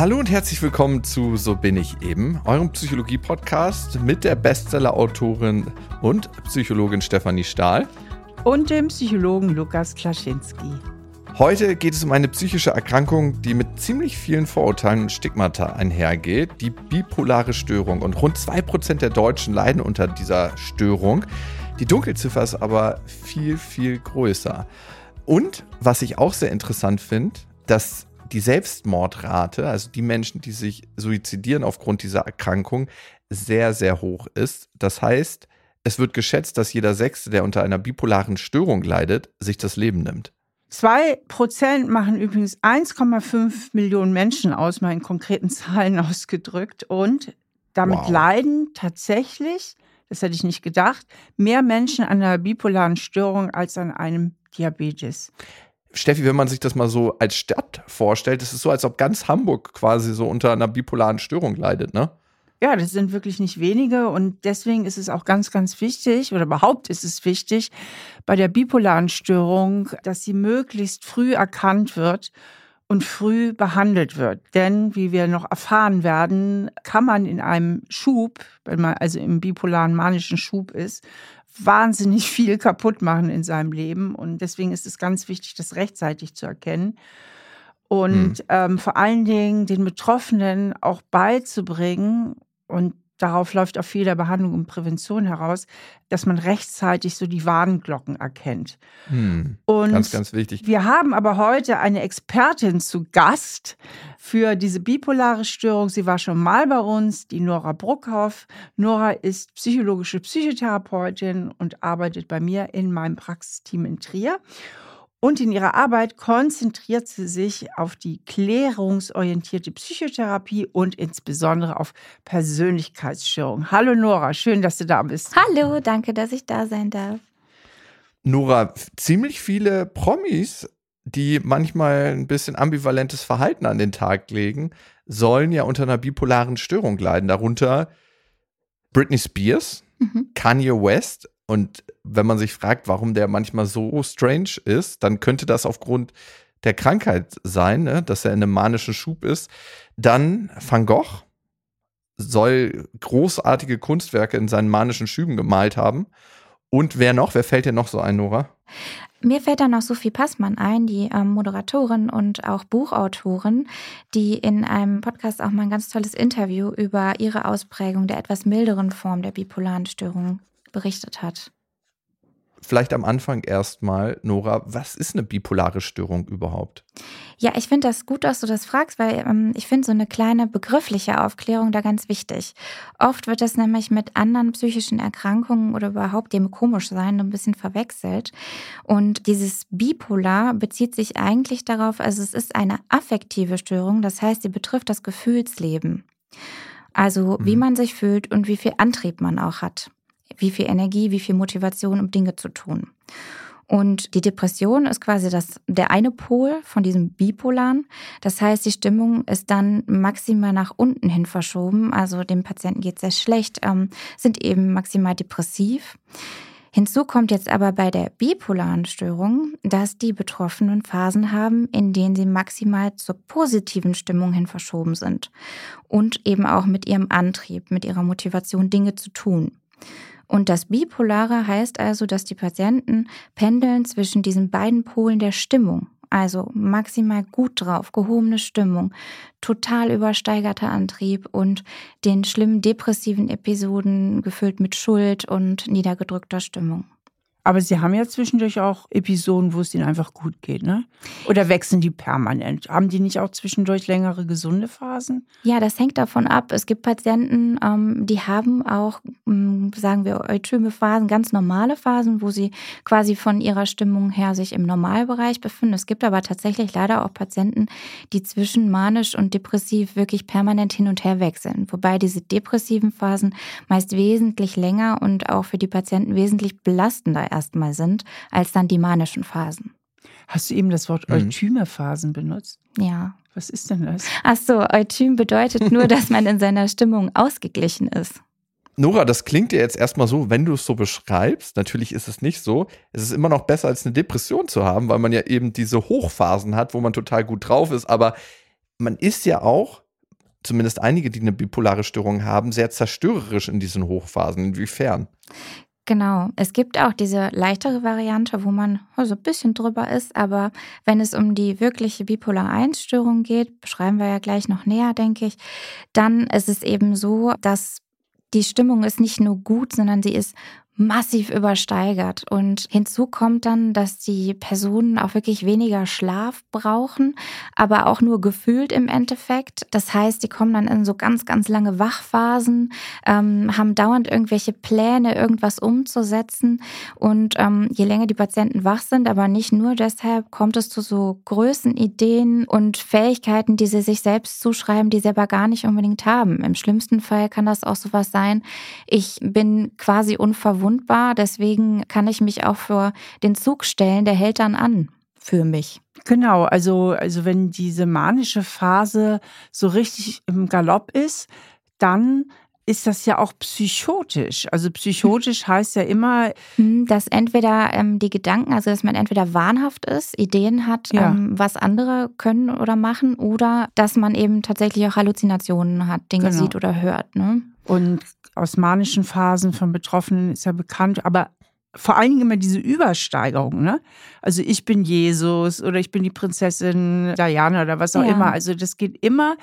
Hallo und herzlich willkommen zu So bin ich eben, eurem Psychologie-Podcast mit der Bestseller-Autorin und Psychologin Stefanie Stahl. Und dem Psychologen Lukas Klaschinski. Heute geht es um eine psychische Erkrankung, die mit ziemlich vielen Vorurteilen und Stigmata einhergeht, die bipolare Störung. Und rund 2% der Deutschen leiden unter dieser Störung. Die Dunkelziffer ist aber viel, viel größer. Und was ich auch sehr interessant finde, dass die Selbstmordrate, also die Menschen, die sich suizidieren aufgrund dieser Erkrankung, sehr, sehr hoch ist. Das heißt, es wird geschätzt, dass jeder Sechste, der unter einer bipolaren Störung leidet, sich das Leben nimmt. Zwei Prozent machen übrigens 1,5 Millionen Menschen aus, mal in konkreten Zahlen ausgedrückt. Und damit wow. leiden tatsächlich, das hätte ich nicht gedacht, mehr Menschen an einer bipolaren Störung als an einem Diabetes. Steffi, wenn man sich das mal so als Stadt vorstellt, ist es so, als ob ganz Hamburg quasi so unter einer bipolaren Störung leidet, ne? Ja, das sind wirklich nicht wenige und deswegen ist es auch ganz, ganz wichtig oder überhaupt ist es wichtig bei der bipolaren Störung, dass sie möglichst früh erkannt wird und früh behandelt wird. Denn, wie wir noch erfahren werden, kann man in einem Schub, wenn man also im bipolaren manischen Schub ist, wahnsinnig viel kaputt machen in seinem Leben. Und deswegen ist es ganz wichtig, das rechtzeitig zu erkennen. Und hm. ähm, vor allen Dingen den Betroffenen auch beizubringen, und darauf läuft auch viel der Behandlung und Prävention heraus, dass man rechtzeitig so die Warnglocken erkennt. Hm, und ganz, ganz wichtig. Wir haben aber heute eine Expertin zu Gast für diese bipolare Störung. Sie war schon mal bei uns, die Nora Bruckhoff. Nora ist psychologische Psychotherapeutin und arbeitet bei mir in meinem Praxisteam in Trier. Und in ihrer Arbeit konzentriert sie sich auf die klärungsorientierte Psychotherapie und insbesondere auf Persönlichkeitsstörungen. Hallo Nora, schön, dass du da bist. Hallo, danke, dass ich da sein darf. Nora, ziemlich viele Promis, die manchmal ein bisschen ambivalentes Verhalten an den Tag legen, sollen ja unter einer bipolaren Störung leiden. Darunter Britney Spears, mhm. Kanye West und wenn man sich fragt, warum der manchmal so strange ist, dann könnte das aufgrund der Krankheit sein, ne? dass er in einem manischen Schub ist. Dann Van Gogh soll großartige Kunstwerke in seinen manischen Schüben gemalt haben. Und wer noch? Wer fällt dir noch so ein, Nora? Mir fällt da noch Sophie Passmann ein, die ähm, Moderatorin und auch Buchautorin, die in einem Podcast auch mal ein ganz tolles Interview über ihre Ausprägung der etwas milderen Form der bipolaren Störung berichtet hat vielleicht am Anfang erstmal, Nora, was ist eine bipolare Störung überhaupt? Ja, ich finde das gut, dass du das fragst, weil ähm, ich finde so eine kleine begriffliche Aufklärung da ganz wichtig. Oft wird das nämlich mit anderen psychischen Erkrankungen oder überhaupt dem Komischsein ein bisschen verwechselt. Und dieses Bipolar bezieht sich eigentlich darauf, also es ist eine affektive Störung, das heißt, sie betrifft das Gefühlsleben. Also wie mhm. man sich fühlt und wie viel Antrieb man auch hat wie viel Energie, wie viel Motivation, um Dinge zu tun. Und die Depression ist quasi das, der eine Pol von diesem Bipolaren. Das heißt, die Stimmung ist dann maximal nach unten hin verschoben. Also dem Patienten geht es sehr schlecht, ähm, sind eben maximal depressiv. Hinzu kommt jetzt aber bei der bipolaren Störung, dass die Betroffenen Phasen haben, in denen sie maximal zur positiven Stimmung hin verschoben sind und eben auch mit ihrem Antrieb, mit ihrer Motivation Dinge zu tun. Und das Bipolare heißt also, dass die Patienten pendeln zwischen diesen beiden Polen der Stimmung. Also maximal gut drauf, gehobene Stimmung, total übersteigerter Antrieb und den schlimmen depressiven Episoden gefüllt mit Schuld und niedergedrückter Stimmung. Aber Sie haben ja zwischendurch auch Episoden, wo es Ihnen einfach gut geht, ne? Oder wechseln die permanent? Haben die nicht auch zwischendurch längere gesunde Phasen? Ja, das hängt davon ab. Es gibt Patienten, ähm, die haben auch, ähm, sagen wir, eutyme Phasen, ganz normale Phasen, wo sie quasi von ihrer Stimmung her sich im Normalbereich befinden. Es gibt aber tatsächlich leider auch Patienten, die zwischen manisch und depressiv wirklich permanent hin und her wechseln. Wobei diese depressiven Phasen meist wesentlich länger und auch für die Patienten wesentlich belastender erstmal sind, als dann die manischen Phasen. Hast du eben das Wort mhm. eutyme Phasen benutzt? Ja. Was ist denn das? Ach so, Eutym bedeutet nur, dass man in seiner Stimmung ausgeglichen ist. Nora, das klingt dir jetzt erstmal so, wenn du es so beschreibst. Natürlich ist es nicht so. Es ist immer noch besser, als eine Depression zu haben, weil man ja eben diese Hochphasen hat, wo man total gut drauf ist. Aber man ist ja auch zumindest einige, die eine bipolare Störung haben, sehr zerstörerisch in diesen Hochphasen. Inwiefern? Genau. Es gibt auch diese leichtere Variante, wo man so ein bisschen drüber ist, aber wenn es um die wirkliche Bipolar-1-Störung geht, beschreiben wir ja gleich noch näher, denke ich, dann ist es eben so, dass die Stimmung ist nicht nur gut, sondern sie ist massiv übersteigert. Und hinzu kommt dann, dass die Personen auch wirklich weniger Schlaf brauchen, aber auch nur gefühlt im Endeffekt. Das heißt, die kommen dann in so ganz, ganz lange Wachphasen, ähm, haben dauernd irgendwelche Pläne, irgendwas umzusetzen. Und ähm, je länger die Patienten wach sind, aber nicht nur deshalb, kommt es zu so Größenideen und Fähigkeiten, die sie sich selbst zuschreiben, die sie aber gar nicht unbedingt haben. Im schlimmsten Fall kann das auch sowas sein. Ich bin quasi unverwundbar verwundbar. Deswegen kann ich mich auch vor den Zug stellen, der hält dann an für mich. Genau, also, also wenn diese manische Phase so richtig im Galopp ist, dann ist das ja auch psychotisch. Also psychotisch heißt ja immer, hm, dass entweder ähm, die Gedanken, also dass man entweder wahnhaft ist, Ideen hat, ja. ähm, was andere können oder machen, oder dass man eben tatsächlich auch Halluzinationen hat, Dinge genau. sieht oder hört. Ne? Und aus manischen Phasen von Betroffenen ist ja bekannt, aber vor allen Dingen immer diese Übersteigerung, ne? Also ich bin Jesus oder ich bin die Prinzessin Diana oder was auch ja. immer. Also das geht immer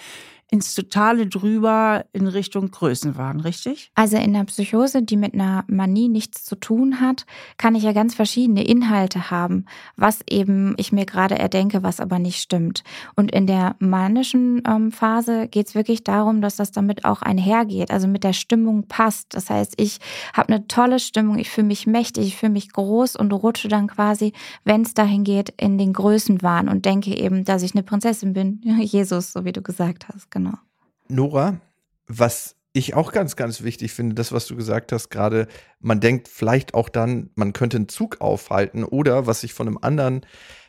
ins Totale drüber in Richtung Größenwahn, richtig? Also in der Psychose, die mit einer Manie nichts zu tun hat, kann ich ja ganz verschiedene Inhalte haben, was eben ich mir gerade erdenke, was aber nicht stimmt. Und in der manischen ähm, Phase geht es wirklich darum, dass das damit auch einhergeht, also mit der Stimmung passt. Das heißt, ich habe eine tolle Stimmung, ich fühle mich mächtig, ich fühle mich groß und rutsche dann quasi, wenn es dahin geht, in den Größenwahn und denke eben, dass ich eine Prinzessin bin, Jesus, so wie du gesagt hast genau. Nora, was ich auch ganz, ganz wichtig finde, das, was du gesagt hast, gerade, man denkt vielleicht auch dann, man könnte einen Zug aufhalten oder was ich von einem anderen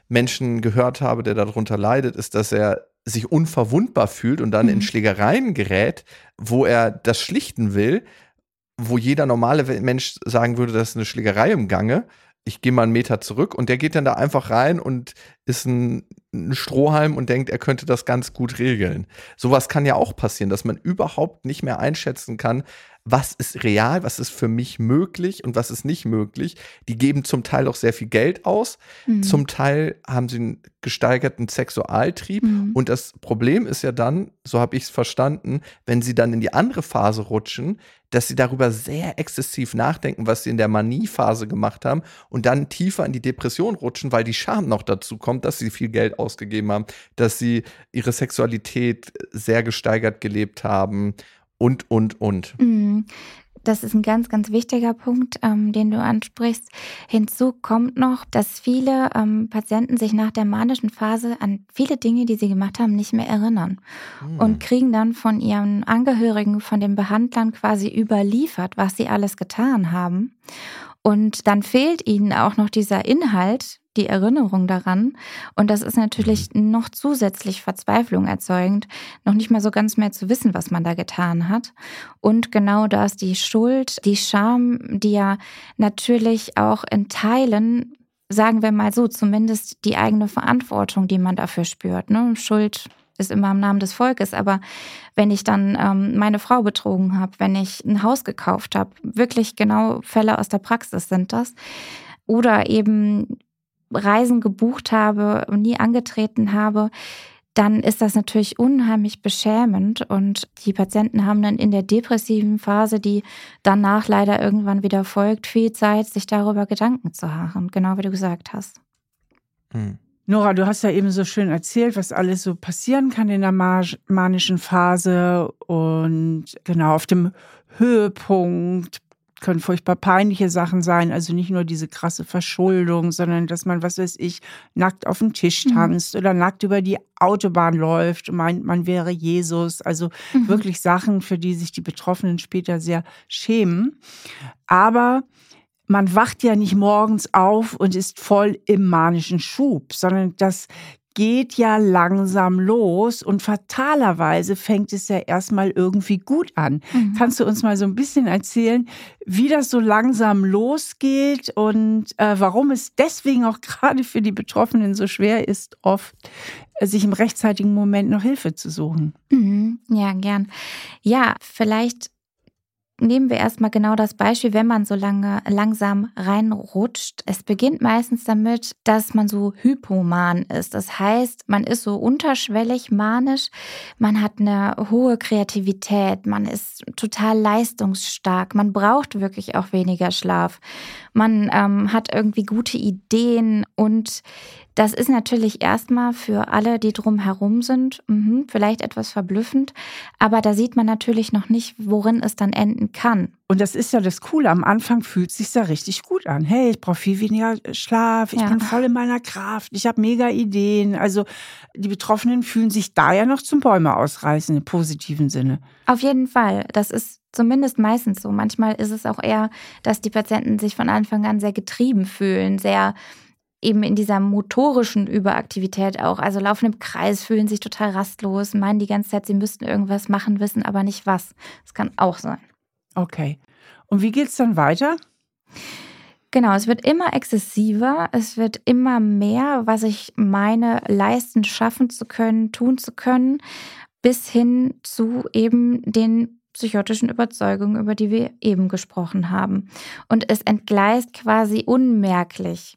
Menschen gehört habe, der darunter leidet, ist, dass er sich unverwundbar fühlt und dann mhm. in Schlägereien gerät, wo er das schlichten will, wo jeder normale Mensch sagen würde, das ist eine Schlägerei im Gange ich gehe mal einen Meter zurück und der geht dann da einfach rein und ist ein, ein, Strohhalm und denkt, er könnte das ganz gut regeln. Sowas kann ja auch passieren, dass man überhaupt nicht mehr einschätzen kann, was ist real, was ist für mich möglich und was ist nicht möglich. Die geben zum Teil auch sehr viel Geld aus, mhm. zum Teil haben sie einen gesteigerten Sexualtrieb mhm. und das Problem ist ja dann, so habe ich es verstanden, wenn sie dann in die andere Phase rutschen, dass sie darüber sehr exzessiv nachdenken, was sie in der Maniephase gemacht haben und dann tiefer in die Depression rutschen, weil die Scham noch dazu kommt, dass sie viel Geld ausgegeben haben, dass sie ihre Sexualität sehr gesteigert gelebt haben und, und, und. Mhm. Das ist ein ganz, ganz wichtiger Punkt, ähm, den du ansprichst. Hinzu kommt noch, dass viele ähm, Patienten sich nach der manischen Phase an viele Dinge, die sie gemacht haben, nicht mehr erinnern hm. und kriegen dann von ihren Angehörigen, von den Behandlern quasi überliefert, was sie alles getan haben. Und dann fehlt ihnen auch noch dieser Inhalt, die Erinnerung daran. Und das ist natürlich mhm. noch zusätzlich Verzweiflung erzeugend, noch nicht mal so ganz mehr zu wissen, was man da getan hat. Und genau das, die Schuld, die Scham, die ja natürlich auch in Teilen sagen wir mal so, zumindest die eigene Verantwortung, die man dafür spürt. Ne? Schuld ist immer im Namen des Volkes, aber wenn ich dann ähm, meine Frau betrogen habe, wenn ich ein Haus gekauft habe, wirklich genau Fälle aus der Praxis sind das, oder eben Reisen gebucht habe und nie angetreten habe, dann ist das natürlich unheimlich beschämend und die Patienten haben dann in der depressiven Phase, die danach leider irgendwann wieder folgt, viel Zeit, sich darüber Gedanken zu machen, genau wie du gesagt hast. Hm. Nora, du hast ja eben so schön erzählt, was alles so passieren kann in der manischen Phase und genau auf dem Höhepunkt können furchtbar peinliche Sachen sein, also nicht nur diese krasse Verschuldung, sondern dass man, was weiß ich, nackt auf den Tisch mhm. tanzt mhm. oder nackt über die Autobahn läuft und meint, man wäre Jesus. Also mhm. wirklich Sachen, für die sich die Betroffenen später sehr schämen. Aber man wacht ja nicht morgens auf und ist voll im manischen Schub, sondern das geht ja langsam los und fatalerweise fängt es ja erstmal irgendwie gut an. Mhm. Kannst du uns mal so ein bisschen erzählen, wie das so langsam losgeht und äh, warum es deswegen auch gerade für die Betroffenen so schwer ist, oft äh, sich im rechtzeitigen Moment noch Hilfe zu suchen? Mhm. Ja, gern. Ja, vielleicht nehmen wir erstmal genau das Beispiel, wenn man so lange langsam reinrutscht. Es beginnt meistens damit, dass man so hypoman ist. Das heißt, man ist so unterschwellig manisch, man hat eine hohe Kreativität, man ist total leistungsstark, man braucht wirklich auch weniger Schlaf, man ähm, hat irgendwie gute Ideen und das ist natürlich erstmal für alle, die drumherum sind, mh, vielleicht etwas verblüffend, aber da sieht man natürlich noch nicht, worin es dann enden kann. Und das ist ja das Coole. Am Anfang fühlt es sich ja richtig gut an. Hey, ich brauche viel weniger Schlaf, ich ja. bin voll in meiner Kraft, ich habe mega Ideen. Also die Betroffenen fühlen sich da ja noch zum Bäume ausreißen im positiven Sinne. Auf jeden Fall. Das ist zumindest meistens so. Manchmal ist es auch eher, dass die Patienten sich von Anfang an sehr getrieben fühlen, sehr eben in dieser motorischen Überaktivität auch. Also laufen im Kreis, fühlen sich total rastlos, meinen die ganze Zeit, sie müssten irgendwas machen, wissen aber nicht was. Das kann auch sein. Okay. Und wie geht es dann weiter? Genau, es wird immer exzessiver, es wird immer mehr, was ich meine, leisten, schaffen zu können, tun zu können, bis hin zu eben den psychotischen Überzeugungen, über die wir eben gesprochen haben. Und es entgleist quasi unmerklich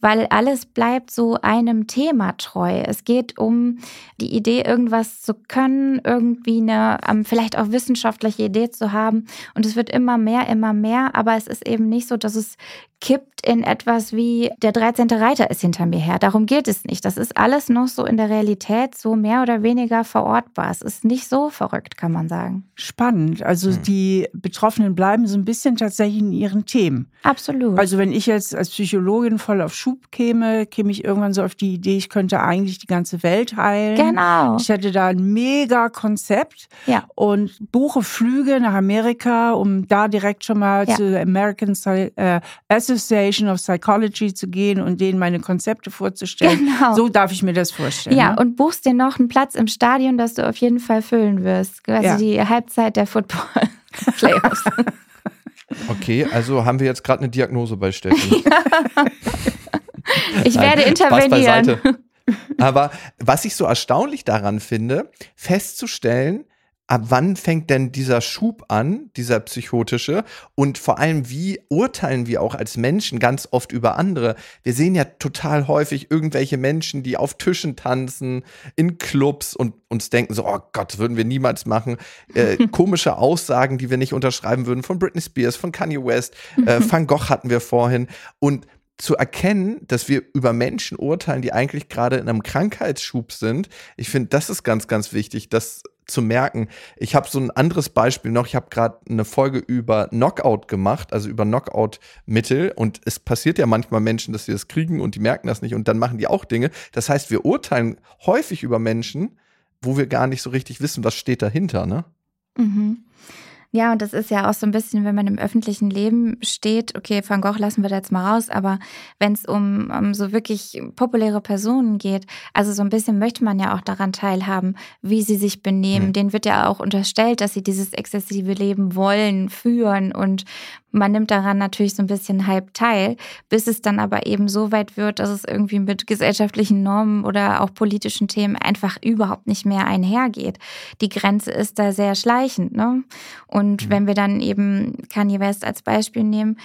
weil alles bleibt so einem Thema treu. Es geht um die Idee, irgendwas zu können, irgendwie eine ähm, vielleicht auch wissenschaftliche Idee zu haben. Und es wird immer mehr, immer mehr, aber es ist eben nicht so, dass es kippt in etwas wie der 13. Reiter ist hinter mir her. Darum geht es nicht. Das ist alles noch so in der Realität so mehr oder weniger verortbar. Es ist nicht so verrückt, kann man sagen. Spannend. Also hm. die Betroffenen bleiben so ein bisschen tatsächlich in ihren Themen. Absolut. Also wenn ich jetzt als Psychologin voll auf Schub käme, käme ich irgendwann so auf die Idee, ich könnte eigentlich die ganze Welt heilen. Genau. Ich hätte da ein mega Konzept ja. und buche Flüge nach Amerika, um da direkt schon mal ja. zu American äh, Association of Psychology zu gehen und denen meine Konzepte vorzustellen. Genau. So darf ich mir das vorstellen. Ja, ne? und buchst dir noch einen Platz im Stadion, das du auf jeden Fall füllen wirst. Quasi ja. die Halbzeit der Football-Playoffs. Okay, also haben wir jetzt gerade eine Diagnose bei Steffi. ich werde intervenieren. Aber was ich so erstaunlich daran finde, festzustellen, ab wann fängt denn dieser Schub an, dieser psychotische? Und vor allem, wie urteilen wir auch als Menschen ganz oft über andere? Wir sehen ja total häufig irgendwelche Menschen, die auf Tischen tanzen, in Clubs und uns denken so, oh Gott, würden wir niemals machen. Äh, komische Aussagen, die wir nicht unterschreiben würden von Britney Spears, von Kanye West, äh, Van Gogh hatten wir vorhin. Und zu erkennen, dass wir über Menschen urteilen, die eigentlich gerade in einem Krankheitsschub sind. Ich finde, das ist ganz, ganz wichtig, das zu merken. Ich habe so ein anderes Beispiel noch. Ich habe gerade eine Folge über Knockout gemacht, also über Knockout-Mittel. Und es passiert ja manchmal Menschen, dass sie das kriegen und die merken das nicht und dann machen die auch Dinge. Das heißt, wir urteilen häufig über Menschen, wo wir gar nicht so richtig wissen, was steht dahinter, ne? Mhm. Ja, und das ist ja auch so ein bisschen, wenn man im öffentlichen Leben steht, okay, Van Gogh lassen wir da jetzt mal raus, aber wenn es um, um so wirklich populäre Personen geht, also so ein bisschen möchte man ja auch daran teilhaben, wie sie sich benehmen. Mhm. Denen wird ja auch unterstellt, dass sie dieses exzessive Leben wollen, führen und man nimmt daran natürlich so ein bisschen halb teil, bis es dann aber eben so weit wird, dass es irgendwie mit gesellschaftlichen Normen oder auch politischen Themen einfach überhaupt nicht mehr einhergeht. Die Grenze ist da sehr schleichend. Ne? Und mhm. wenn wir dann eben Kanye West als Beispiel nehmen,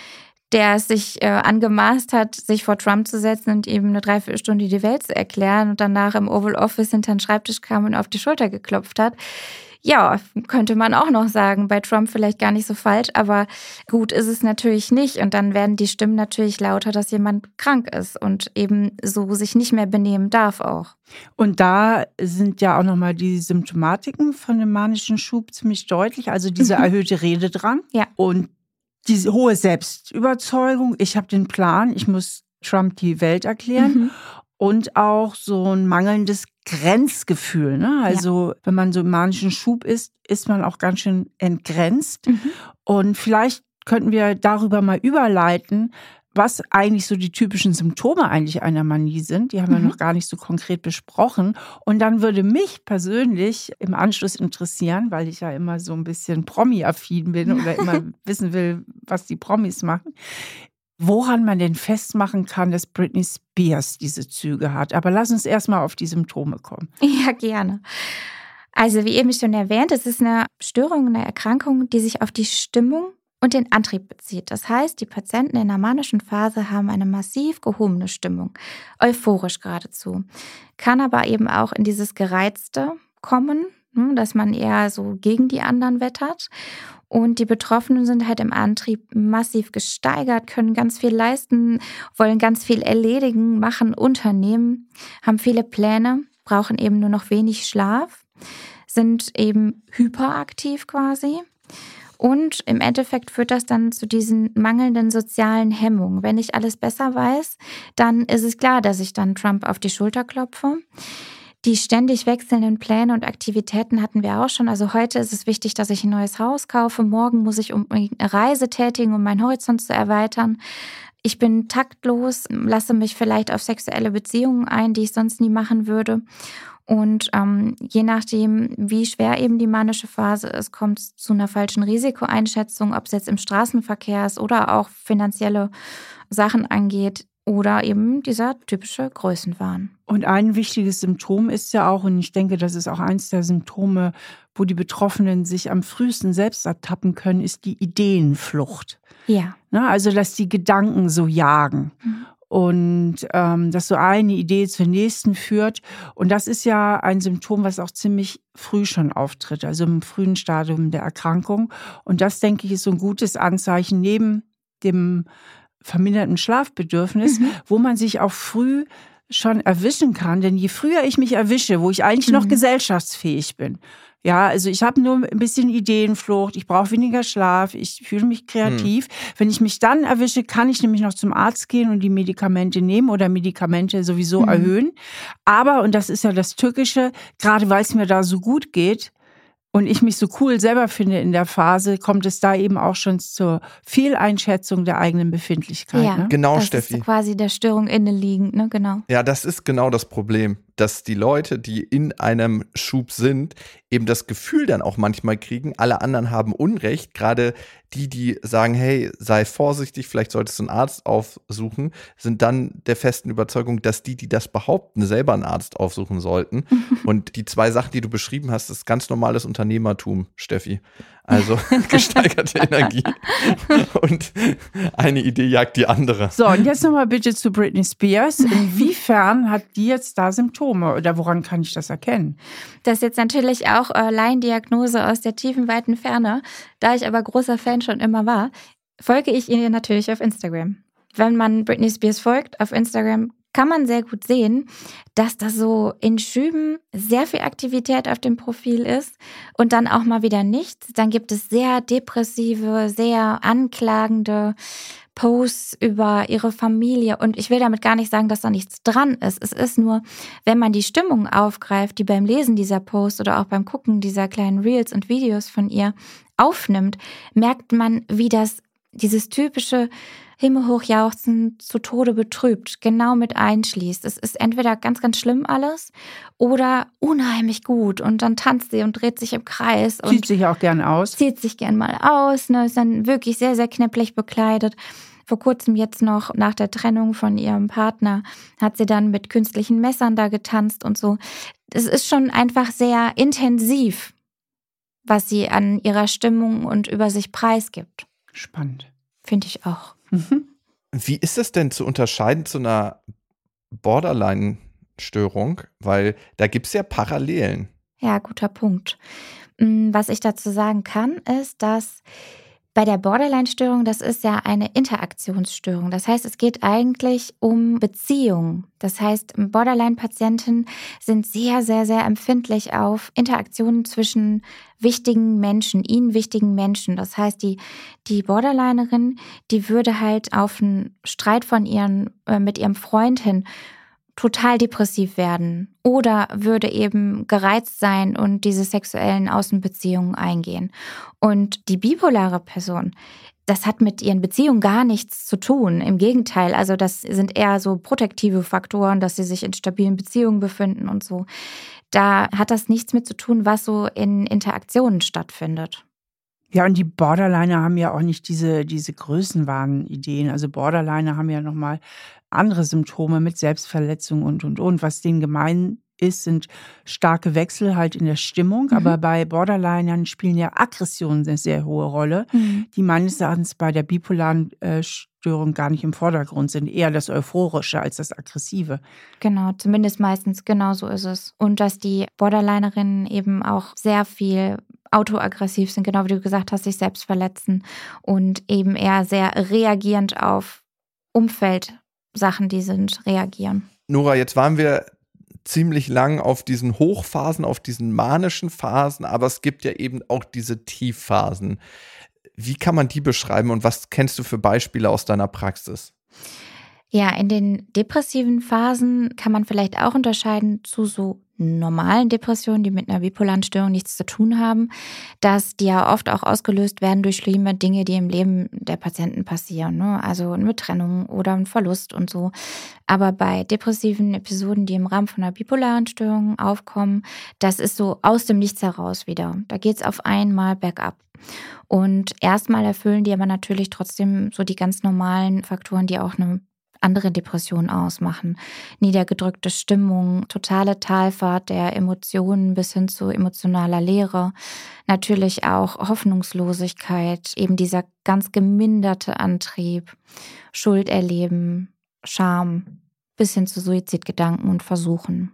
der es sich äh, angemaßt hat, sich vor Trump zu setzen und eben eine Dreiviertelstunde die Welt zu erklären und danach im Oval Office hinter den Schreibtisch kam und auf die Schulter geklopft hat ja, könnte man auch noch sagen, bei Trump vielleicht gar nicht so falsch, aber gut ist es natürlich nicht. Und dann werden die Stimmen natürlich lauter, dass jemand krank ist und eben so sich nicht mehr benehmen darf auch. Und da sind ja auch nochmal die Symptomatiken von dem manischen Schub ziemlich deutlich, also diese erhöhte Rededrang ja. und diese hohe Selbstüberzeugung. Ich habe den Plan, ich muss Trump die Welt erklären. Mhm und auch so ein mangelndes Grenzgefühl. Ne? Also ja. wenn man so im manischen Schub ist, ist man auch ganz schön entgrenzt. Mhm. Und vielleicht könnten wir darüber mal überleiten, was eigentlich so die typischen Symptome eigentlich einer Manie sind. Die haben mhm. wir noch gar nicht so konkret besprochen. Und dann würde mich persönlich im Anschluss interessieren, weil ich ja immer so ein bisschen Promi-affin bin oder immer wissen will, was die Promis machen, woran man denn festmachen kann, dass Britney Spears diese Züge hat. Aber lass uns erstmal auf die Symptome kommen. Ja, gerne. Also wie eben schon erwähnt, es ist eine Störung, eine Erkrankung, die sich auf die Stimmung und den Antrieb bezieht. Das heißt, die Patienten in der manischen Phase haben eine massiv gehobene Stimmung, euphorisch geradezu. Kann aber eben auch in dieses Gereizte kommen, dass man eher so gegen die anderen wettert. Und die Betroffenen sind halt im Antrieb massiv gesteigert, können ganz viel leisten, wollen ganz viel erledigen, machen Unternehmen, haben viele Pläne, brauchen eben nur noch wenig Schlaf, sind eben hyperaktiv quasi und im Endeffekt führt das dann zu diesen mangelnden sozialen Hemmungen. Wenn ich alles besser weiß, dann ist es klar, dass ich dann Trump auf die Schulter klopfe. Die ständig wechselnden Pläne und Aktivitäten hatten wir auch schon. Also heute ist es wichtig, dass ich ein neues Haus kaufe. Morgen muss ich um eine Reise tätigen, um meinen Horizont zu erweitern. Ich bin taktlos, lasse mich vielleicht auf sexuelle Beziehungen ein, die ich sonst nie machen würde. Und ähm, je nachdem, wie schwer eben die manische Phase ist, kommt es zu einer falschen Risikoeinschätzung, ob es jetzt im Straßenverkehr ist oder auch finanzielle Sachen angeht oder eben dieser typische Größenwahn. Und ein wichtiges Symptom ist ja auch, und ich denke, das ist auch eins der Symptome, wo die Betroffenen sich am frühesten selbst ertappen können, ist die Ideenflucht. Ja. Na, also, dass die Gedanken so jagen. Mhm und ähm, dass so eine Idee zur nächsten führt. Und das ist ja ein Symptom, was auch ziemlich früh schon auftritt, also im frühen Stadium der Erkrankung. Und das, denke ich, ist so ein gutes Anzeichen neben dem verminderten Schlafbedürfnis, mhm. wo man sich auch früh schon erwischen kann. Denn je früher ich mich erwische, wo ich eigentlich mhm. noch gesellschaftsfähig bin, ja, also ich habe nur ein bisschen Ideenflucht, ich brauche weniger Schlaf, ich fühle mich kreativ. Hm. Wenn ich mich dann erwische, kann ich nämlich noch zum Arzt gehen und die Medikamente nehmen oder Medikamente sowieso hm. erhöhen. Aber, und das ist ja das Tückische, gerade weil es mir da so gut geht, und ich mich so cool selber finde in der Phase, kommt es da eben auch schon zur Fehleinschätzung der eigenen Befindlichkeit. Ja, ne? genau, das Steffi. Ist quasi der Störung inneliegend, ne? Genau. Ja, das ist genau das Problem dass die Leute, die in einem Schub sind, eben das Gefühl dann auch manchmal kriegen, alle anderen haben Unrecht. Gerade die, die sagen, hey, sei vorsichtig, vielleicht solltest du einen Arzt aufsuchen, sind dann der festen Überzeugung, dass die, die das behaupten, selber einen Arzt aufsuchen sollten. Und die zwei Sachen, die du beschrieben hast, ist ganz normales Unternehmertum, Steffi. Also gesteigerte Energie. Und eine Idee jagt die andere. So, und jetzt nochmal bitte zu Britney Spears. Inwiefern hat die jetzt da Symptome oder woran kann ich das erkennen? Das ist jetzt natürlich auch äh, Laiendiagnose aus der tiefen, weiten Ferne. Da ich aber großer Fan schon immer war, folge ich ihr natürlich auf Instagram. Wenn man Britney Spears folgt auf Instagram, kann man sehr gut sehen, dass da so in Schüben sehr viel Aktivität auf dem Profil ist und dann auch mal wieder nichts. Dann gibt es sehr depressive, sehr anklagende Posts über ihre Familie. Und ich will damit gar nicht sagen, dass da nichts dran ist. Es ist nur, wenn man die Stimmung aufgreift, die beim Lesen dieser Posts oder auch beim Gucken dieser kleinen Reels und Videos von ihr aufnimmt, merkt man, wie das dieses typische himmelhoch zu Tode betrübt, genau mit einschließt. Es ist entweder ganz, ganz schlimm alles oder unheimlich gut und dann tanzt sie und dreht sich im Kreis. Und zieht sich auch gern aus. Zieht sich gern mal aus, ne, ist dann wirklich sehr, sehr knäpplich bekleidet. Vor kurzem jetzt noch nach der Trennung von ihrem Partner hat sie dann mit künstlichen Messern da getanzt und so. Es ist schon einfach sehr intensiv, was sie an ihrer Stimmung und über sich preisgibt. Spannend. Finde ich auch. Wie ist es denn zu unterscheiden zu einer Borderline-Störung? Weil da gibt es ja Parallelen. Ja, guter Punkt. Mm, was ich dazu sagen kann, ist, dass bei der Borderline-Störung, das ist ja eine Interaktionsstörung. Das heißt, es geht eigentlich um Beziehungen. Das heißt, Borderline-Patienten sind sehr, sehr, sehr empfindlich auf Interaktionen zwischen wichtigen Menschen, ihnen wichtigen Menschen. Das heißt, die, die Borderlinerin, die würde halt auf einen Streit von ihren, äh, mit ihrem Freund hin total depressiv werden oder würde eben gereizt sein und diese sexuellen Außenbeziehungen eingehen. Und die bipolare Person, das hat mit ihren Beziehungen gar nichts zu tun. Im Gegenteil, also das sind eher so protektive Faktoren, dass sie sich in stabilen Beziehungen befinden und so. Da hat das nichts mit zu tun, was so in Interaktionen stattfindet. Ja, und die Borderliner haben ja auch nicht diese, diese Größenwahn-Ideen. Also Borderliner haben ja nochmal andere Symptome mit Selbstverletzung und, und, und. Was denen gemein ist, sind starke Wechsel halt in der Stimmung. Mhm. Aber bei Borderlinern spielen ja Aggressionen eine sehr hohe Rolle, mhm. die meines Erachtens bei der bipolaren äh, Störung gar nicht im Vordergrund sind. Eher das Euphorische als das Aggressive. Genau, zumindest meistens genau so ist es. Und dass die Borderlinerinnen eben auch sehr viel autoaggressiv sind, genau wie du gesagt hast, sich selbst verletzen und eben eher sehr reagierend auf Umfeldsachen, die sind, reagieren. Nora, jetzt waren wir ziemlich lang auf diesen Hochphasen, auf diesen manischen Phasen, aber es gibt ja eben auch diese Tiefphasen. Wie kann man die beschreiben und was kennst du für Beispiele aus deiner Praxis? Ja, in den depressiven Phasen kann man vielleicht auch unterscheiden zu so normalen Depressionen, die mit einer bipolaren Störung nichts zu tun haben, dass die ja oft auch ausgelöst werden durch schlimme Dinge, die im Leben der Patienten passieren. Ne? Also eine Trennung oder ein Verlust und so. Aber bei depressiven Episoden, die im Rahmen von einer bipolaren Störung aufkommen, das ist so aus dem Nichts heraus wieder. Da geht es auf einmal bergab. Und erstmal erfüllen die aber natürlich trotzdem so die ganz normalen Faktoren, die auch eine andere Depressionen ausmachen. Niedergedrückte Stimmung, totale Talfahrt der Emotionen bis hin zu emotionaler Leere. Natürlich auch Hoffnungslosigkeit, eben dieser ganz geminderte Antrieb, Schuld erleben, Scham, bis hin zu Suizidgedanken und Versuchen.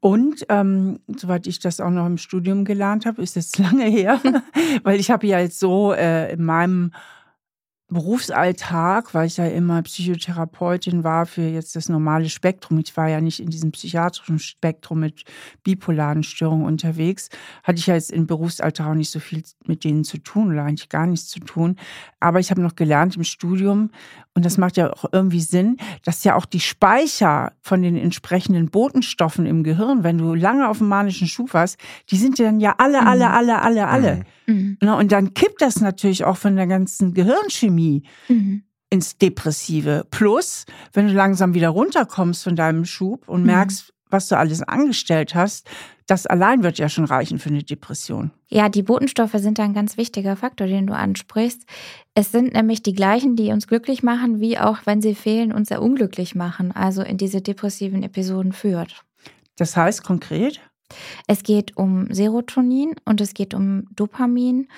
Und ähm, soweit ich das auch noch im Studium gelernt habe, ist es lange her, weil ich habe ja jetzt so äh, in meinem Berufsalltag, weil ich ja immer Psychotherapeutin war für jetzt das normale Spektrum. Ich war ja nicht in diesem psychiatrischen Spektrum mit bipolaren Störungen unterwegs. Hatte ich ja jetzt im Berufsalltag auch nicht so viel mit denen zu tun oder eigentlich gar nichts zu tun. Aber ich habe noch gelernt im Studium, und das macht ja auch irgendwie Sinn, dass ja auch die Speicher von den entsprechenden Botenstoffen im Gehirn, wenn du lange auf dem manischen Schub warst, die sind dann ja alle, alle, mhm. alle, alle, alle. Mhm. Mhm. Und dann kippt das natürlich auch von der ganzen Gehirnchemie mhm. ins Depressive. Plus, wenn du langsam wieder runterkommst von deinem Schub und mhm. merkst, was du alles angestellt hast, das allein wird ja schon reichen für eine Depression. Ja, die Botenstoffe sind ein ganz wichtiger Faktor, den du ansprichst. Es sind nämlich die gleichen, die uns glücklich machen, wie auch, wenn sie fehlen, uns sehr unglücklich machen, also in diese depressiven Episoden führt. Das heißt konkret? Es geht um Serotonin und es geht um Dopamin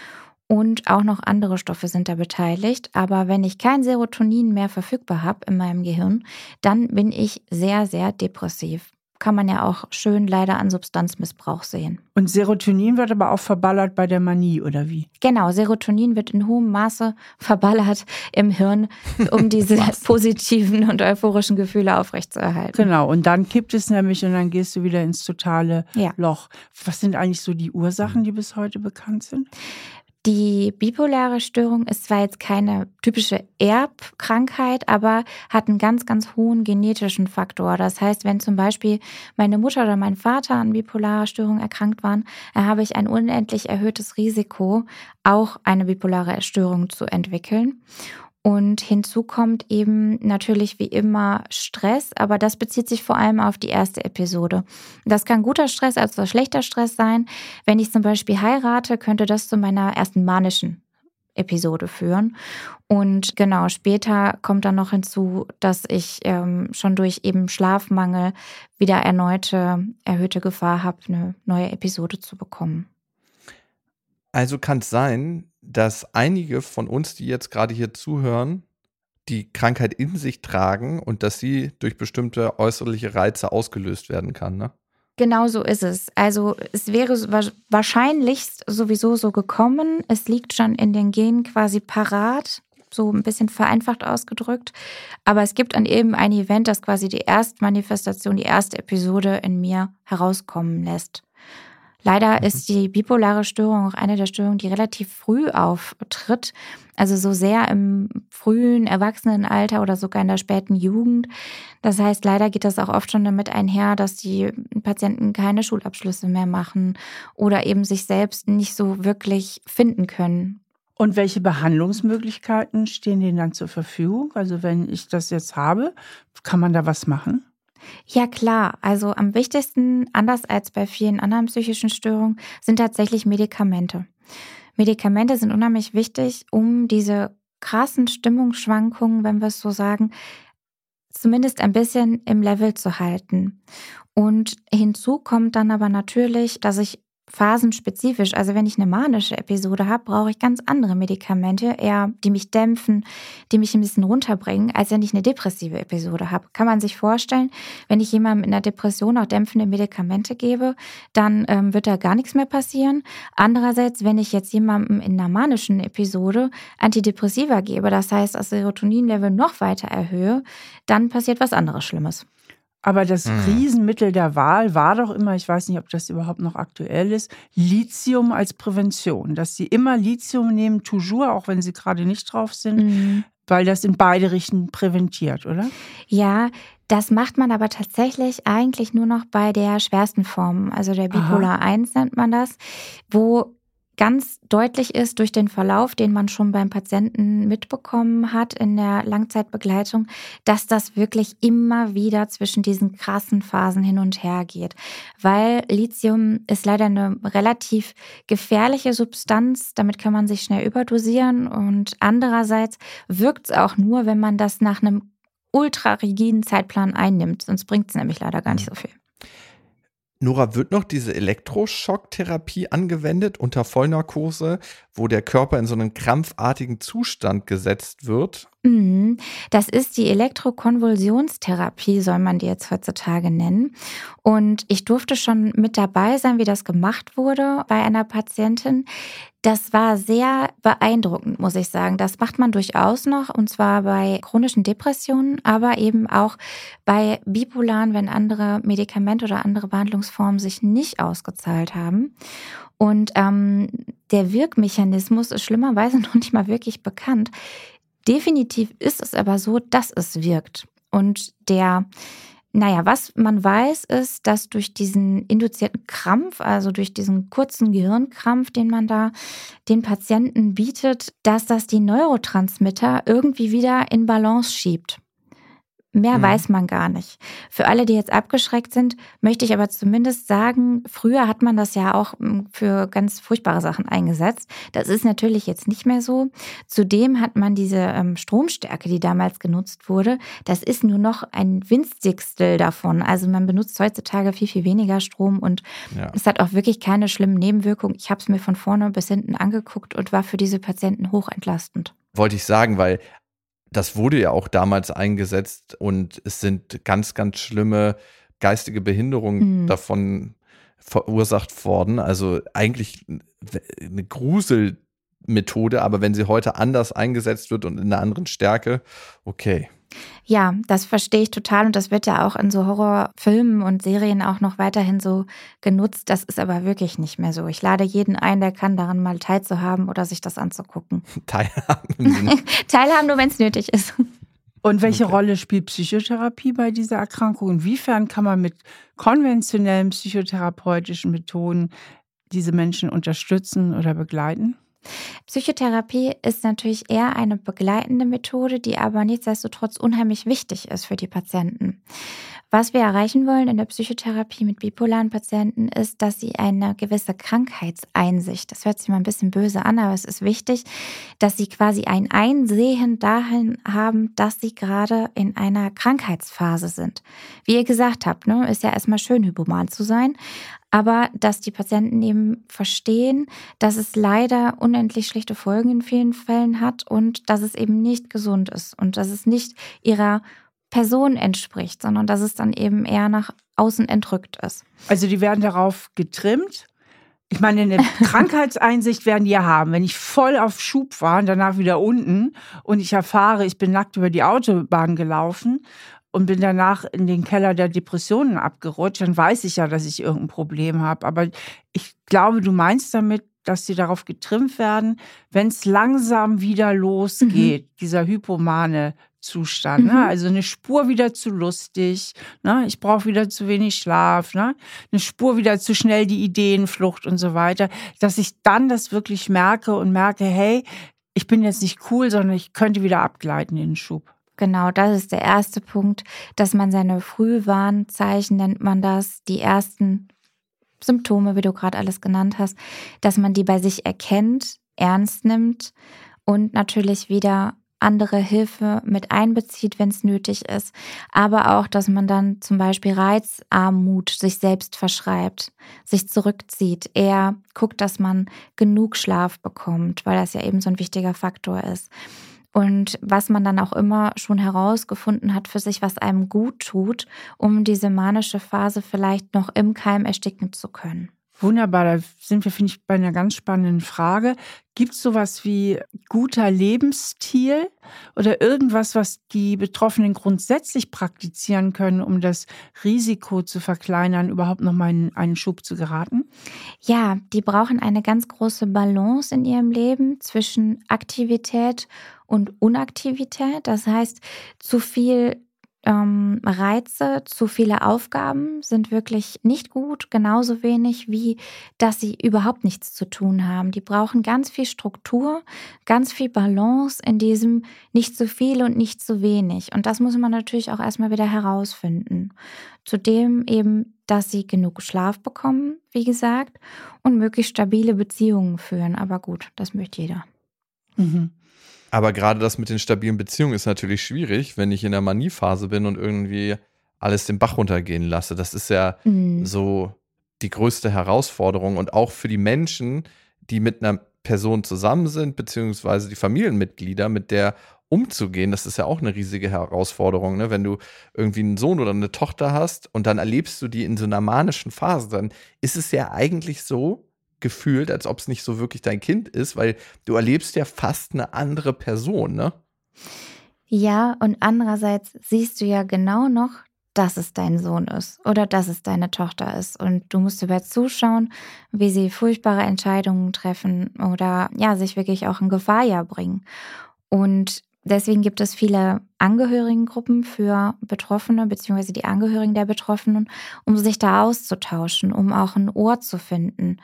und auch noch andere Stoffe sind da beteiligt. Aber wenn ich kein Serotonin mehr verfügbar habe in meinem Gehirn, dann bin ich sehr, sehr depressiv kann man ja auch schön leider an Substanzmissbrauch sehen. Und Serotonin wird aber auch verballert bei der Manie, oder wie? Genau, Serotonin wird in hohem Maße verballert im Hirn, um diese positiven und euphorischen Gefühle aufrechtzuerhalten. Genau, und dann kippt es nämlich und dann gehst du wieder ins totale ja. Loch. Was sind eigentlich so die Ursachen, die bis heute bekannt sind? Die bipolare Störung ist zwar jetzt keine typische Erbkrankheit, aber hat einen ganz, ganz hohen genetischen Faktor. Das heißt, wenn zum Beispiel meine Mutter oder mein Vater an bipolarer Störung erkrankt waren, habe ich ein unendlich erhöhtes Risiko, auch eine bipolare Störung zu entwickeln. Und hinzu kommt eben natürlich wie immer Stress, aber das bezieht sich vor allem auf die erste Episode. Das kann guter Stress als auch schlechter Stress sein. Wenn ich zum Beispiel heirate, könnte das zu meiner ersten manischen Episode führen. Und genau, später kommt dann noch hinzu, dass ich ähm, schon durch eben Schlafmangel wieder erneute erhöhte Gefahr habe, eine neue Episode zu bekommen. Also kann es sein, dass einige von uns, die jetzt gerade hier zuhören, die Krankheit in sich tragen und dass sie durch bestimmte äußerliche Reize ausgelöst werden kann, ne? Genau so ist es. Also es wäre wahrscheinlichst sowieso so gekommen. Es liegt schon in den Genen quasi parat, so ein bisschen vereinfacht ausgedrückt. Aber es gibt an eben ein Event, das quasi die Erstmanifestation, die erste Episode in mir herauskommen lässt. Leider mhm. ist die bipolare Störung auch eine der Störungen, die relativ früh auftritt. Also so sehr im frühen Erwachsenenalter oder sogar in der späten Jugend. Das heißt, leider geht das auch oft schon damit einher, dass die Patienten keine Schulabschlüsse mehr machen oder eben sich selbst nicht so wirklich finden können. Und welche Behandlungsmöglichkeiten stehen denen dann zur Verfügung? Also wenn ich das jetzt habe, kann man da was machen? Ja, klar. Also am wichtigsten, anders als bei vielen anderen psychischen Störungen, sind tatsächlich Medikamente. Medikamente sind unheimlich wichtig, um diese krassen Stimmungsschwankungen, wenn wir es so sagen, zumindest ein bisschen im Level zu halten. Und hinzu kommt dann aber natürlich, dass ich phasenspezifisch. Also wenn ich eine manische Episode habe, brauche ich ganz andere Medikamente, eher die mich dämpfen, die mich ein bisschen runterbringen, als wenn ich eine depressive Episode habe. Kann man sich vorstellen, wenn ich jemandem in der Depression auch dämpfende Medikamente gebe, dann ähm, wird da gar nichts mehr passieren. Andererseits, wenn ich jetzt jemandem in einer manischen Episode Antidepressiva gebe, das heißt das Serotoninlevel noch weiter erhöhe, dann passiert was anderes Schlimmes. Aber das mhm. Riesenmittel der Wahl war doch immer, ich weiß nicht, ob das überhaupt noch aktuell ist, Lithium als Prävention. Dass sie immer Lithium nehmen, toujours, auch wenn sie gerade nicht drauf sind, mhm. weil das in beide Richtungen präventiert, oder? Ja, das macht man aber tatsächlich eigentlich nur noch bei der schwersten Form, also der Bipolar Aha. 1 nennt man das, wo ganz deutlich ist durch den Verlauf, den man schon beim Patienten mitbekommen hat in der Langzeitbegleitung, dass das wirklich immer wieder zwischen diesen krassen Phasen hin und her geht. Weil Lithium ist leider eine relativ gefährliche Substanz, damit kann man sich schnell überdosieren und andererseits wirkt es auch nur, wenn man das nach einem ultra rigiden Zeitplan einnimmt, sonst bringt es nämlich leider gar nicht so viel. Nora, wird noch diese Elektroschocktherapie angewendet unter Vollnarkose, wo der Körper in so einen krampfartigen Zustand gesetzt wird? Mhm. Das ist die Elektrokonvulsionstherapie, soll man die jetzt heutzutage nennen. Und ich durfte schon mit dabei sein, wie das gemacht wurde bei einer Patientin. Das war sehr beeindruckend, muss ich sagen. Das macht man durchaus noch, und zwar bei chronischen Depressionen, aber eben auch bei Bipolaren, wenn andere Medikamente oder andere Behandlungsformen sich nicht ausgezahlt haben. Und ähm, der Wirkmechanismus ist schlimmerweise noch nicht mal wirklich bekannt. Definitiv ist es aber so, dass es wirkt. Und der naja, was man weiß, ist, dass durch diesen induzierten Krampf, also durch diesen kurzen Gehirnkrampf, den man da den Patienten bietet, dass das die Neurotransmitter irgendwie wieder in Balance schiebt. Mehr mhm. weiß man gar nicht. Für alle, die jetzt abgeschreckt sind, möchte ich aber zumindest sagen, früher hat man das ja auch hm, für ganz furchtbare Sachen eingesetzt. Das ist natürlich jetzt nicht mehr so. Zudem hat man diese ähm, Stromstärke, die damals genutzt wurde, das ist nur noch ein winzigstel davon. Also man benutzt heutzutage viel, viel weniger Strom und ja. es hat auch wirklich keine schlimmen Nebenwirkungen. Ich habe es mir von vorne bis hinten angeguckt und war für diese Patienten hochentlastend wollte ich sagen, weil das wurde ja auch damals eingesetzt und es sind ganz, ganz schlimme geistige Behinderungen mhm. davon verursacht worden. Also eigentlich eine Gruselmethode, aber wenn sie heute anders eingesetzt wird und in einer anderen Stärke, okay. Ja, das verstehe ich total und das wird ja auch in so Horrorfilmen und Serien auch noch weiterhin so genutzt. Das ist aber wirklich nicht mehr so. Ich lade jeden ein, der kann, daran mal teilzuhaben oder sich das anzugucken. Teilhaben. Teilhaben nur, wenn es nötig ist. Und welche okay. Rolle spielt Psychotherapie bei dieser Erkrankung? Inwiefern kann man mit konventionellen psychotherapeutischen Methoden diese Menschen unterstützen oder begleiten? Psychotherapie ist natürlich eher eine begleitende Methode, die aber nichtsdestotrotz unheimlich wichtig ist für die Patienten. Was wir erreichen wollen in der Psychotherapie mit bipolaren Patienten ist, dass sie eine gewisse Krankheitseinsicht, das hört sich mal ein bisschen böse an, aber es ist wichtig, dass sie quasi ein Einsehen dahin haben, dass sie gerade in einer Krankheitsphase sind. Wie ihr gesagt habt, ne, ist ja erstmal schön, hypoman zu sein, aber dass die Patienten eben verstehen, dass es leider unendlich schlechte Folgen in vielen Fällen hat und dass es eben nicht gesund ist und dass es nicht ihrer Person entspricht, sondern dass es dann eben eher nach außen entrückt ist. Also die werden darauf getrimmt. Ich meine, eine Krankheitseinsicht werden die ja haben. Wenn ich voll auf Schub war und danach wieder unten und ich erfahre, ich bin nackt über die Autobahn gelaufen und bin danach in den Keller der Depressionen abgerutscht, dann weiß ich ja, dass ich irgendein Problem habe. Aber ich glaube, du meinst damit, dass sie darauf getrimmt werden, wenn es langsam wieder losgeht, mhm. dieser hypomane Zustand. Ne? Mhm. Ne? Also eine Spur wieder zu lustig, ne? ich brauche wieder zu wenig Schlaf, ne? eine Spur wieder zu schnell die Ideenflucht und so weiter, dass ich dann das wirklich merke und merke, hey, ich bin jetzt nicht cool, sondern ich könnte wieder abgleiten in den Schub. Genau, das ist der erste Punkt, dass man seine Frühwarnzeichen nennt man das, die ersten Symptome, wie du gerade alles genannt hast, dass man die bei sich erkennt, ernst nimmt und natürlich wieder andere Hilfe mit einbezieht, wenn es nötig ist. Aber auch, dass man dann zum Beispiel Reizarmut sich selbst verschreibt, sich zurückzieht, eher guckt, dass man genug Schlaf bekommt, weil das ja eben so ein wichtiger Faktor ist. Und was man dann auch immer schon herausgefunden hat für sich, was einem gut tut, um diese manische Phase vielleicht noch im Keim ersticken zu können. Wunderbar, da sind wir, finde ich, bei einer ganz spannenden Frage. Gibt es sowas wie guter Lebensstil oder irgendwas, was die Betroffenen grundsätzlich praktizieren können, um das Risiko zu verkleinern, überhaupt noch mal in einen Schub zu geraten? Ja, die brauchen eine ganz große Balance in ihrem Leben zwischen Aktivität und Unaktivität. Das heißt, zu viel ähm, Reize, zu viele Aufgaben sind wirklich nicht gut, genauso wenig wie, dass sie überhaupt nichts zu tun haben. Die brauchen ganz viel Struktur, ganz viel Balance in diesem nicht zu viel und nicht zu wenig. Und das muss man natürlich auch erstmal wieder herausfinden. Zudem eben, dass sie genug Schlaf bekommen, wie gesagt, und möglichst stabile Beziehungen führen. Aber gut, das möchte jeder. Mhm. Aber gerade das mit den stabilen Beziehungen ist natürlich schwierig, wenn ich in der Maniephase bin und irgendwie alles den Bach runtergehen lasse. Das ist ja mhm. so die größte Herausforderung und auch für die Menschen, die mit einer Person zusammen sind, beziehungsweise die Familienmitglieder, mit der umzugehen, das ist ja auch eine riesige Herausforderung. Ne? Wenn du irgendwie einen Sohn oder eine Tochter hast und dann erlebst du die in so einer manischen Phase, dann ist es ja eigentlich so, gefühlt, als ob es nicht so wirklich dein Kind ist, weil du erlebst ja fast eine andere Person, ne? Ja, und andererseits siehst du ja genau noch, dass es dein Sohn ist oder dass es deine Tochter ist. Und du musst dabei zuschauen, wie sie furchtbare Entscheidungen treffen oder ja, sich wirklich auch in Gefahr ja bringen. Und Deswegen gibt es viele Angehörigengruppen für Betroffene beziehungsweise die Angehörigen der Betroffenen, um sich da auszutauschen, um auch ein Ohr zu finden.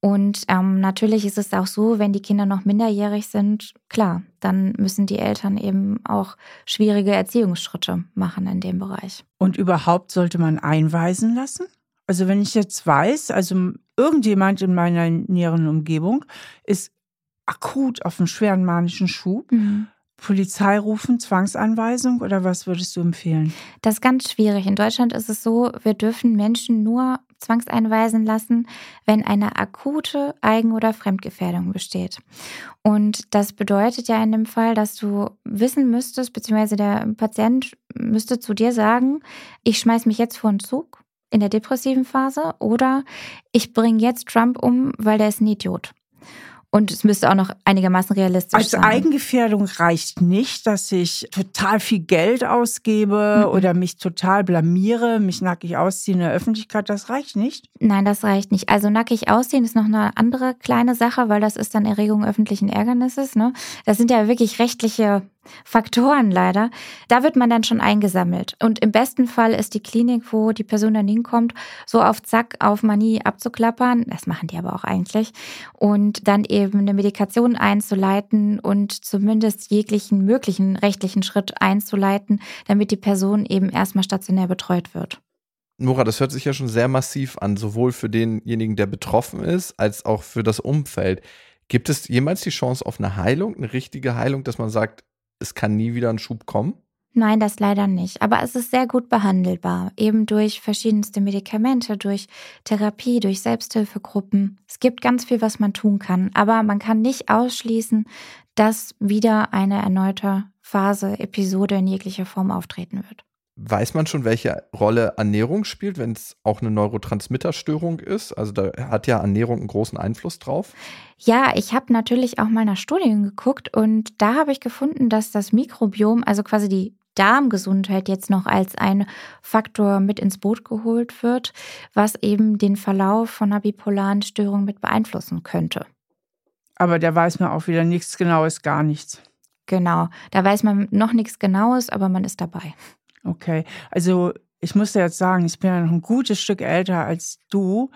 Und ähm, natürlich ist es auch so, wenn die Kinder noch minderjährig sind, klar, dann müssen die Eltern eben auch schwierige Erziehungsschritte machen in dem Bereich. Und überhaupt sollte man einweisen lassen? Also wenn ich jetzt weiß, also irgendjemand in meiner näheren Umgebung ist akut auf einen schweren manischen Schub. Mhm Polizei rufen, Zwangsanweisung oder was würdest du empfehlen? Das ist ganz schwierig. In Deutschland ist es so, wir dürfen Menschen nur zwangseinweisen lassen, wenn eine akute Eigen- oder Fremdgefährdung besteht. Und das bedeutet ja in dem Fall, dass du wissen müsstest, beziehungsweise der Patient müsste zu dir sagen, ich schmeiß mich jetzt vor einen Zug in der depressiven Phase oder ich bringe jetzt Trump um, weil der ist ein Idiot. Und es müsste auch noch einigermaßen realistisch Als sein. Als Eigengefährdung reicht nicht, dass ich total viel Geld ausgebe mhm. oder mich total blamiere, mich nackig ausziehe in der Öffentlichkeit. Das reicht nicht? Nein, das reicht nicht. Also nackig ausziehen ist noch eine andere kleine Sache, weil das ist dann Erregung öffentlichen Ärgernisses. Ne? Das sind ja wirklich rechtliche Faktoren leider. Da wird man dann schon eingesammelt. Und im besten Fall ist die Klinik, wo die Person dann hinkommt, so auf Zack, auf Manie abzuklappern. Das machen die aber auch eigentlich. Und dann eben eine Medikation einzuleiten und zumindest jeglichen möglichen rechtlichen Schritt einzuleiten, damit die Person eben erstmal stationär betreut wird. Nora, das hört sich ja schon sehr massiv an, sowohl für denjenigen, der betroffen ist, als auch für das Umfeld. Gibt es jemals die Chance auf eine Heilung, eine richtige Heilung, dass man sagt, es kann nie wieder ein Schub kommen? Nein, das leider nicht. Aber es ist sehr gut behandelbar, eben durch verschiedenste Medikamente, durch Therapie, durch Selbsthilfegruppen. Es gibt ganz viel, was man tun kann, aber man kann nicht ausschließen, dass wieder eine erneute Phase, Episode in jeglicher Form auftreten wird. Weiß man schon, welche Rolle Ernährung spielt, wenn es auch eine Neurotransmitterstörung ist? Also da hat ja Ernährung einen großen Einfluss drauf. Ja, ich habe natürlich auch mal nach Studien geguckt und da habe ich gefunden, dass das Mikrobiom, also quasi die Darmgesundheit jetzt noch als ein Faktor mit ins Boot geholt wird, was eben den Verlauf von einer bipolaren Störung mit beeinflussen könnte. Aber da weiß man auch wieder nichts Genaues, gar nichts. Genau, da weiß man noch nichts Genaues, aber man ist dabei. Okay, also ich muss dir jetzt sagen, ich bin ja noch ein gutes Stück älter als du.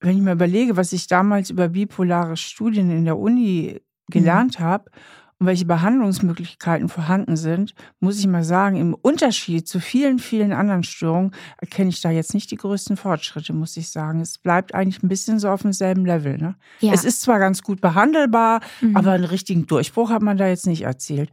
Wenn ich mir überlege, was ich damals über bipolare Studien in der Uni gelernt mhm. habe und welche Behandlungsmöglichkeiten vorhanden sind, muss ich mal sagen, im Unterschied zu vielen, vielen anderen Störungen erkenne ich da jetzt nicht die größten Fortschritte, muss ich sagen. Es bleibt eigentlich ein bisschen so auf demselben Level. Ne? Ja. Es ist zwar ganz gut behandelbar, mhm. aber einen richtigen Durchbruch hat man da jetzt nicht erzielt.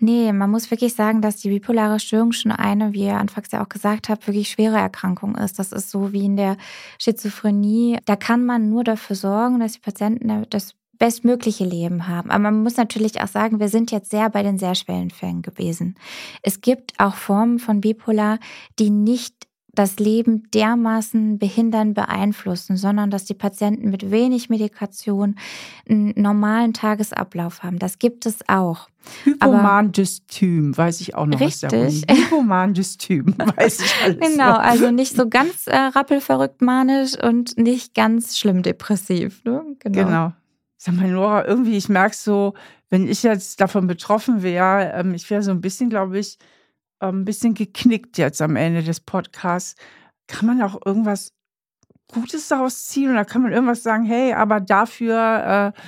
Nee, man muss wirklich sagen, dass die bipolare Störung schon eine, wie ihr anfangs ja auch gesagt habt, wirklich schwere Erkrankung ist. Das ist so wie in der Schizophrenie. Da kann man nur dafür sorgen, dass die Patienten das bestmögliche Leben haben. Aber man muss natürlich auch sagen, wir sind jetzt sehr bei den sehr schweren Fällen gewesen. Es gibt auch Formen von Bipolar, die nicht das Leben dermaßen behindern, beeinflussen, sondern dass die Patienten mit wenig Medikation einen normalen Tagesablauf haben. Das gibt es auch. Hypomandystym, weiß ich auch noch richtig. der Uni. Hypomandystym, weiß ich alles. Genau, noch. also nicht so ganz äh, rappelverrückt manisch und nicht ganz schlimm depressiv. Ne? Genau. genau. Sag mal, Nora, irgendwie, ich merke so, wenn ich jetzt davon betroffen wäre, ähm, ich wäre so ein bisschen, glaube ich, ähm, ein bisschen geknickt jetzt am Ende des Podcasts. Kann man auch irgendwas Gutes daraus ziehen oder kann man irgendwas sagen, hey, aber dafür äh,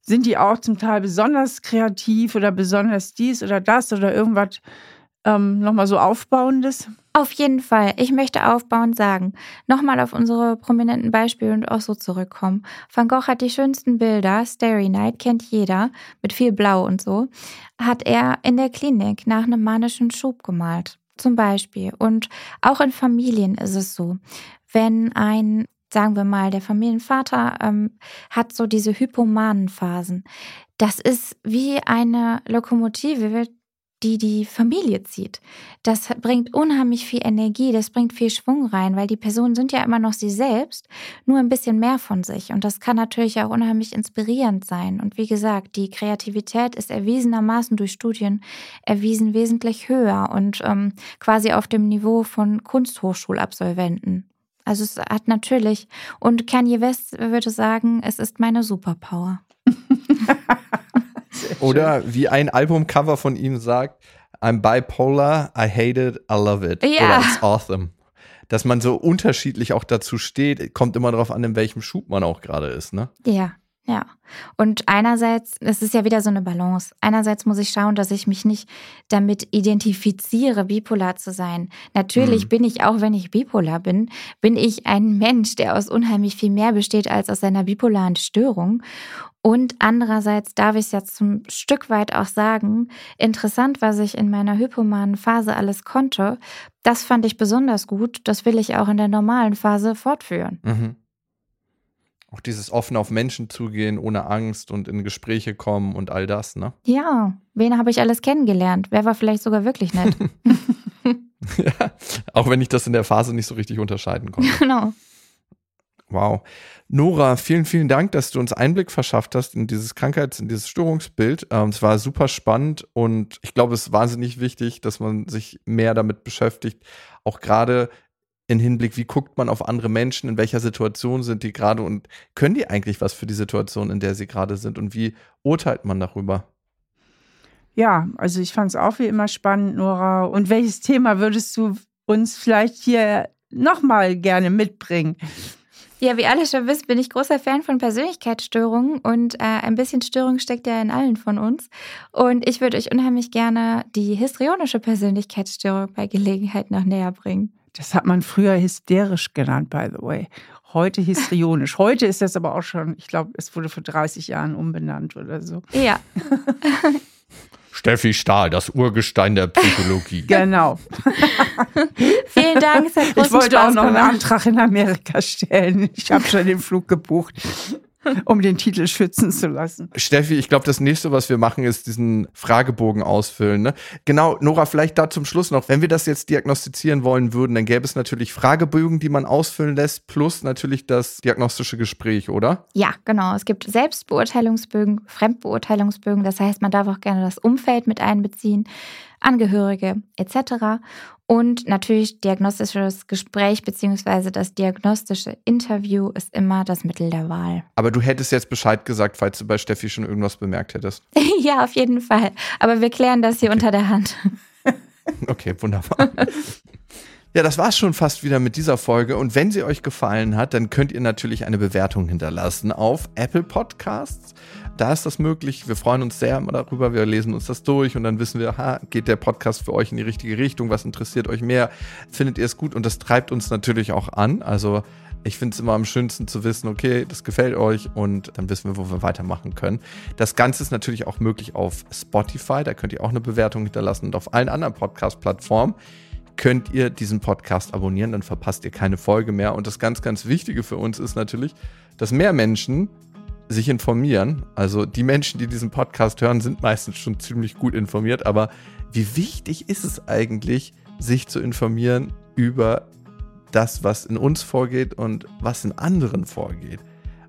sind die auch zum Teil besonders kreativ oder besonders dies oder das oder irgendwas ähm, nochmal so Aufbauendes? Auf jeden Fall. Ich möchte aufbauend sagen, nochmal auf unsere prominenten Beispiele und auch so zurückkommen. Van Gogh hat die schönsten Bilder, Starry Night kennt jeder, mit viel Blau und so, hat er in der Klinik nach einem manischen Schub gemalt. Zum Beispiel. Und auch in Familien ist es so. Wenn ein sagen wir mal, der Familienvater ähm, hat so diese hypomanen Phasen. Das ist wie eine Lokomotive, die die Familie zieht. Das bringt unheimlich viel Energie, das bringt viel Schwung rein, weil die Personen sind ja immer noch sie selbst, nur ein bisschen mehr von sich. Und das kann natürlich auch unheimlich inspirierend sein. Und wie gesagt, die Kreativität ist erwiesenermaßen durch Studien erwiesen wesentlich höher und ähm, quasi auf dem Niveau von Kunsthochschulabsolventen. Also es hat natürlich, und Kanye West würde sagen, es ist meine Superpower. Oder wie ein Albumcover von ihm sagt, I'm bipolar, I hate it, I love it. Ja. Oder it's awesome. Dass man so unterschiedlich auch dazu steht, kommt immer darauf an, in welchem Schub man auch gerade ist, ne? Ja. Ja, und einerseits, es ist ja wieder so eine Balance. Einerseits muss ich schauen, dass ich mich nicht damit identifiziere, bipolar zu sein. Natürlich mhm. bin ich, auch wenn ich bipolar bin, bin ich ein Mensch, der aus unheimlich viel mehr besteht als aus einer bipolaren Störung. Und andererseits darf ich es jetzt zum Stück weit auch sagen, interessant, was ich in meiner hypomanen Phase alles konnte, das fand ich besonders gut. Das will ich auch in der normalen Phase fortführen. Mhm. Auch dieses offen auf Menschen zugehen, ohne Angst und in Gespräche kommen und all das, ne? Ja, wen habe ich alles kennengelernt? Wer war vielleicht sogar wirklich nett? ja, auch wenn ich das in der Phase nicht so richtig unterscheiden konnte. Genau. Wow. Nora, vielen, vielen Dank, dass du uns Einblick verschafft hast in dieses Krankheits-, in dieses Störungsbild. Ähm, es war super spannend und ich glaube, es ist wahnsinnig wichtig, dass man sich mehr damit beschäftigt. Auch gerade in Hinblick, wie guckt man auf andere Menschen, in welcher Situation sind die gerade und können die eigentlich was für die Situation, in der sie gerade sind und wie urteilt man darüber? Ja, also ich fand es auch wie immer spannend, Nora. Und welches Thema würdest du uns vielleicht hier nochmal gerne mitbringen? Ja, wie alle schon wisst, bin ich großer Fan von Persönlichkeitsstörungen und äh, ein bisschen Störung steckt ja in allen von uns. Und ich würde euch unheimlich gerne die histrionische Persönlichkeitsstörung bei Gelegenheit noch näher bringen. Das hat man früher hysterisch genannt, by the way. Heute histrionisch. Heute ist das aber auch schon, ich glaube, es wurde vor 30 Jahren umbenannt oder so. Ja. Steffi Stahl, das Urgestein der Psychologie. genau. Vielen Dank. Es hat ich wollte Spaß auch noch gemacht. einen Antrag in Amerika stellen. Ich habe schon den Flug gebucht. um den Titel schützen zu lassen. Steffi, ich glaube, das nächste, was wir machen, ist diesen Fragebogen ausfüllen. Ne? Genau, Nora, vielleicht da zum Schluss noch. Wenn wir das jetzt diagnostizieren wollen würden, dann gäbe es natürlich Fragebögen, die man ausfüllen lässt, plus natürlich das diagnostische Gespräch, oder? Ja, genau. Es gibt Selbstbeurteilungsbögen, Fremdbeurteilungsbögen. Das heißt, man darf auch gerne das Umfeld mit einbeziehen. Angehörige etc. Und natürlich diagnostisches Gespräch bzw. das diagnostische Interview ist immer das Mittel der Wahl. Aber du hättest jetzt Bescheid gesagt, falls du bei Steffi schon irgendwas bemerkt hättest. ja, auf jeden Fall. Aber wir klären das hier okay. unter der Hand. okay, wunderbar. Ja, das war's schon fast wieder mit dieser Folge. Und wenn sie euch gefallen hat, dann könnt ihr natürlich eine Bewertung hinterlassen auf Apple Podcasts. Da ist das möglich. Wir freuen uns sehr darüber. Wir lesen uns das durch und dann wissen wir, ha, geht der Podcast für euch in die richtige Richtung? Was interessiert euch mehr? Findet ihr es gut? Und das treibt uns natürlich auch an. Also ich finde es immer am schönsten zu wissen, okay, das gefällt euch und dann wissen wir, wo wir weitermachen können. Das Ganze ist natürlich auch möglich auf Spotify. Da könnt ihr auch eine Bewertung hinterlassen und auf allen anderen Podcast-Plattformen könnt ihr diesen Podcast abonnieren, dann verpasst ihr keine Folge mehr. Und das ganz, ganz Wichtige für uns ist natürlich, dass mehr Menschen sich informieren. Also die Menschen, die diesen Podcast hören, sind meistens schon ziemlich gut informiert. Aber wie wichtig ist es eigentlich, sich zu informieren über das, was in uns vorgeht und was in anderen vorgeht?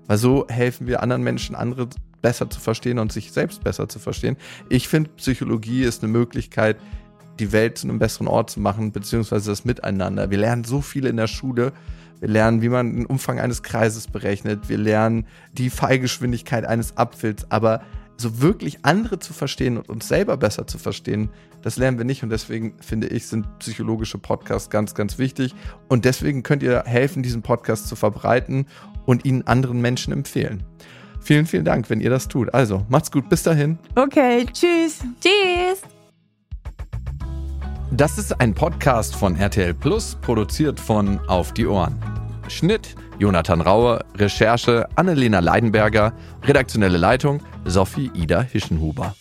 Weil so helfen wir anderen Menschen, andere besser zu verstehen und sich selbst besser zu verstehen. Ich finde, Psychologie ist eine Möglichkeit, die Welt zu einem besseren Ort zu machen, beziehungsweise das Miteinander. Wir lernen so viel in der Schule. Wir lernen, wie man den Umfang eines Kreises berechnet. Wir lernen die Fallgeschwindigkeit eines Apfels. Aber so wirklich andere zu verstehen und uns selber besser zu verstehen, das lernen wir nicht. Und deswegen finde ich, sind psychologische Podcasts ganz, ganz wichtig. Und deswegen könnt ihr helfen, diesen Podcast zu verbreiten und ihn anderen Menschen empfehlen. Vielen, vielen Dank, wenn ihr das tut. Also, macht's gut. Bis dahin. Okay, tschüss. Tschüss. Das ist ein Podcast von RTL Plus, produziert von Auf die Ohren. Schnitt Jonathan Raue, Recherche Annelena Leidenberger, redaktionelle Leitung Sophie Ida Hischenhuber.